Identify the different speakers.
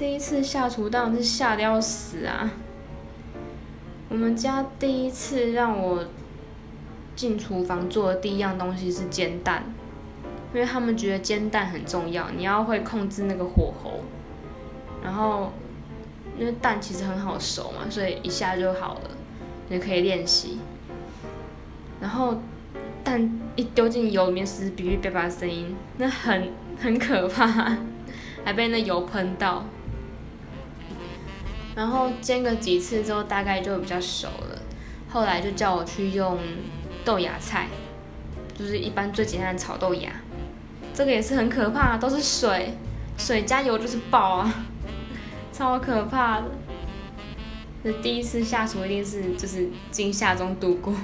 Speaker 1: 第一次下厨当然是吓得要死啊！我们家第一次让我进厨房做的第一样东西是煎蛋，因为他们觉得煎蛋很重要，你要会控制那个火候，然后因为蛋其实很好熟嘛，所以一下就好了，也可以练习。然后蛋一丢进油里面是哔哔叭叭声音，那很很可怕，还被那油喷到。然后煎个几次之后，大概就比较熟了。后来就叫我去用豆芽菜，就是一般最简单的炒豆芽。这个也是很可怕，都是水，水加油就是爆啊，超可怕的。这第一次下厨一定是就是惊吓中度过。